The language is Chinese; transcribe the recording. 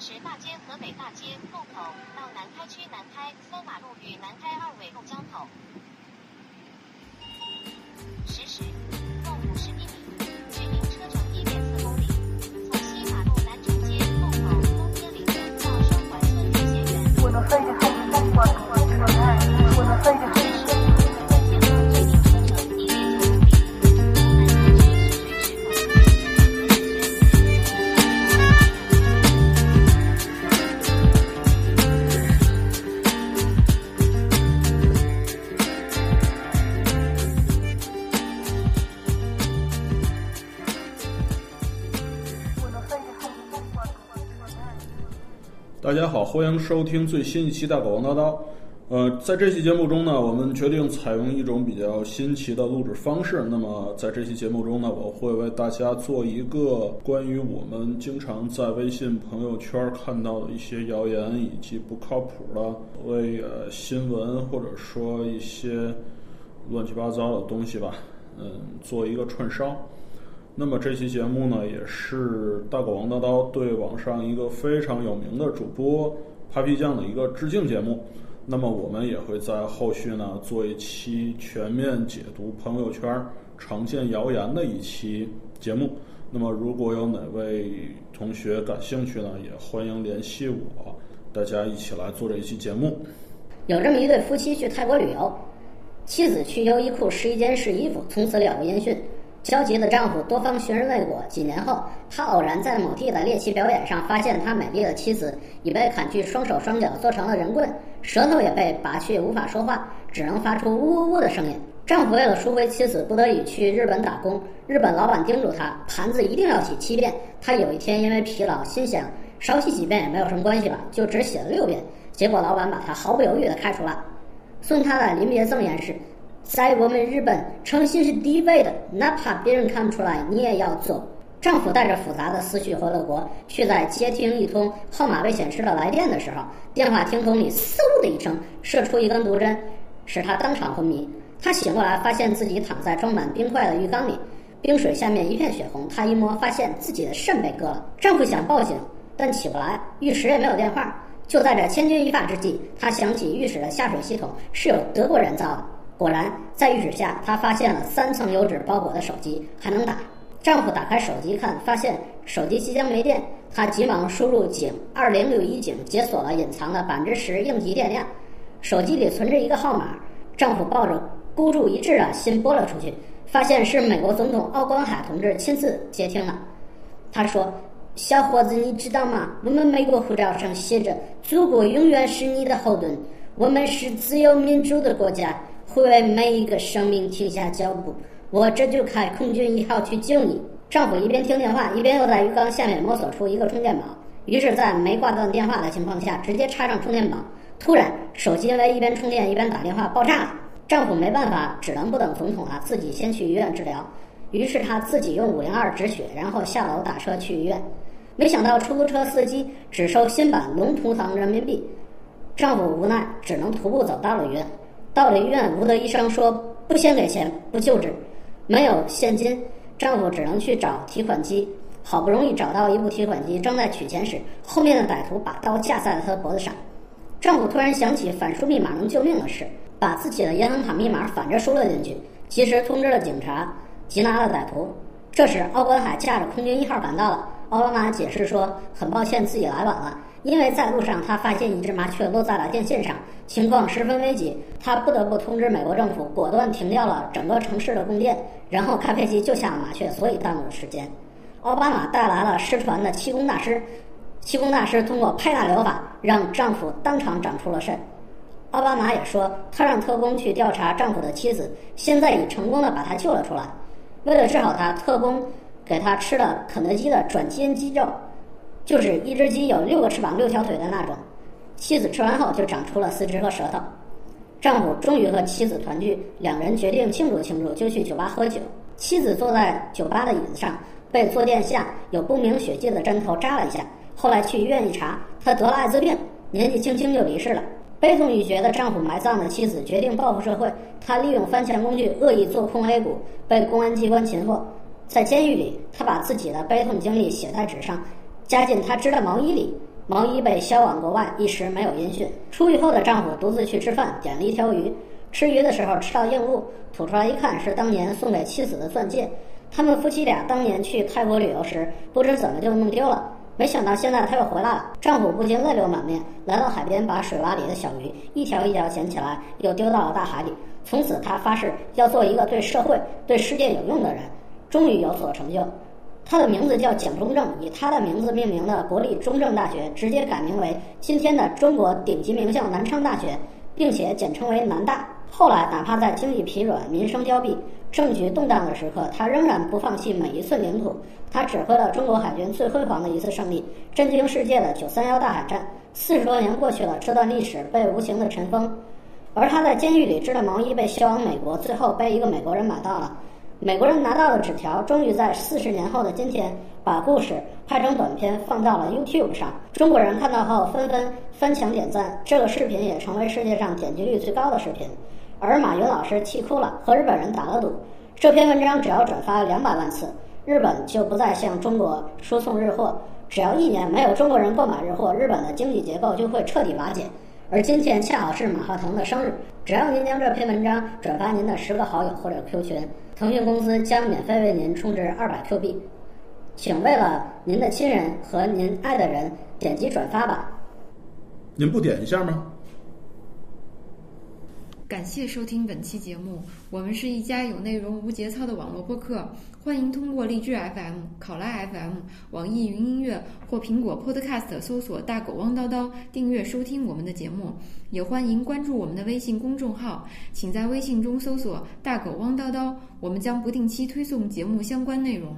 石大街河北大街路口到南开区南开三马路与南开二纬路交口。实时，共五十厘米，大家好，欢迎收听最新一期《大狗王叨叨》。呃，在这期节目中呢，我们决定采用一种比较新奇的录制方式。那么，在这期节目中呢，我会为大家做一个关于我们经常在微信朋友圈看到的一些谣言以及不靠谱的为呃新闻或者说一些乱七八糟的东西吧，嗯，做一个串烧。那么这期节目呢，也是大狗王叨叨对网上一个非常有名的主播 Papi 酱的一个致敬节目。那么我们也会在后续呢做一期全面解读朋友圈常见谣言的一期节目。那么如果有哪位同学感兴趣呢，也欢迎联系我，大家一起来做这一期节目。有这么一对夫妻去泰国旅游，妻子去优衣库试衣间试衣服，从此了无音讯。焦急的丈夫多方寻人未果，几年后，他偶然在某地的猎奇表演上发现他美丽的妻子已被砍去双手双脚，做成了人棍，舌头也被拔去，无法说话，只能发出呜呜呜的声音。丈夫为了赎回妻子，不得已去日本打工。日本老板叮嘱他，盘子一定要洗七遍。他有一天因为疲劳，心想少洗几遍也没有什么关系吧，就只洗了六遍。结果老板把他毫不犹豫地开除了。送他的临别赠言是：在我们日本，诚信是第一位的，哪怕别人看不出来，你也要做。丈夫带着复杂的思绪回了国，却在接听一通号码未显示的来电的时候，电话听筒里嗖的一声射出一根毒针，使他当场昏迷。他醒过来，发现自己躺在装满冰块的浴缸里，冰水下面一片血红。他一摸，发现自己的肾被割了。丈夫想报警，但起不来，浴池也没有电话。就在这千钧一发之际，他想起浴室的下水系统是有德国人造的。果然，在浴室下，她发现了三层油纸包裹的手机，还能打。丈夫打开手机看，发现手机即将没电，他急忙输入井二零六一井，解锁了隐藏的百分之十应急电量。手机里存着一个号码，丈夫抱着孤注一掷的心拨了出去，发现是美国总统奥光海同志亲自接听了。他说：“小伙子，你知道吗？我们美国护照上写着‘祖国永远是你的后盾’，我们是自由民主的国家，会为每一个生命停下脚步。我这就开空军一号去救你。”丈夫一边听电话，一边又在鱼缸下面摸索出一个充电宝，于是，在没挂断电话的情况下，直接插上充电宝。突然，手机因为一边充电一边打电话爆炸了。丈夫没办法，只能不等总统啊，自己先去医院治疗。于是他自己用五零二止血，然后下楼打车去医院。没想到出租车司机只收新版龙图腾人民币，丈夫无奈只能徒步走到了医院。到了医院，吴德医生说不先给钱不救治，没有现金，丈夫只能去找提款机。好不容易找到一部提款机，正在取钱时，后面的歹徒把刀架在了他脖子上。丈夫突然想起反输密码能救命的事，把自己的银行卡密码反着输了进去，及时通知了警察，缉拿了歹徒。这时，奥关海驾着空军一号赶到了。奥巴马解释说，很抱歉自己来晚了，因为在路上他发现一只麻雀落在了电线上，情况十分危急，他不得不通知美国政府，果断停掉了整个城市的供电，然后开飞机救下了麻雀，所以耽误了时间。奥巴马带来了失传的气功大师，气功大师通过拍打疗法让丈夫当场长出了肾。奥巴马也说，他让特工去调查丈夫的妻子，现在已成功的把他救了出来。为了治好他，特工给他吃了肯德基的转基因鸡肉，就是一只鸡有六个翅膀、六条腿的那种。妻子吃完后就长出了四肢和舌头。丈夫终于和妻子团聚，两人决定庆祝庆祝，就去酒吧喝酒。妻子坐在酒吧的椅子上，被坐垫下有不明血迹的针头扎了一下。后来去医院一查，她得了艾滋病，年纪轻轻就离世了。悲痛欲绝的丈夫埋葬了妻子，决定报复社会。他利用翻墙工具恶意做空 A 股，被公安机关擒获。在监狱里，他把自己的悲痛经历写在纸上，夹进他织的毛衣里，毛衣被销往国外，一时没有音讯。出狱后的丈夫独自去吃饭，点了一条鱼。吃鱼的时候吃到硬物，吐出来一看，是当年送给妻子的钻戒。他们夫妻俩当年去泰国旅游时，不知怎么就弄丢了。没想到现在他又回来了，丈夫不禁泪流满面，来到海边，把水洼里的小鱼一条一条捡起来，又丢到了大海里。从此，他发誓要做一个对社会、对世界有用的人，终于有所成就。他的名字叫蒋中正，以他的名字命名的国立中正大学直接改名为今天的中国顶级名校南昌大学，并且简称为南大。后来，哪怕在经济疲软、民生凋敝、政局动荡的时刻，他仍然不放弃每一寸领土。他指挥了中国海军最辉煌的一次胜利，震惊世界的九三幺大海战。四十多年过去了，这段历史被无情的尘封。而他在监狱里织的毛衣被销往美国，最后被一个美国人买到了。美国人拿到的纸条，终于在四十年后的今天，把故事拍成短片放到了 YouTube 上。中国人看到后纷纷翻墙点赞，这个视频也成为世界上点击率最高的视频。而马云老师气哭了，和日本人打了赌，这篇文章只要转发两百万次，日本就不再向中国输送日货。只要一年没有中国人购买日货，日本的经济结构就会彻底瓦解。而今天恰好是马化腾的生日，只要您将这篇文章转发您的十个好友或者 Q 群，腾讯公司将免费为您充值二百 Q 币。请为了您的亲人和您爱的人点击转发吧。您不点一下吗？感谢收听本期节目，我们是一家有内容无节操的网络播客，欢迎通过荔枝 FM、考拉 FM、网易云音乐或苹果 Podcast 搜索“大狗汪叨叨”订阅收听我们的节目，也欢迎关注我们的微信公众号，请在微信中搜索“大狗汪叨叨”，我们将不定期推送节目相关内容。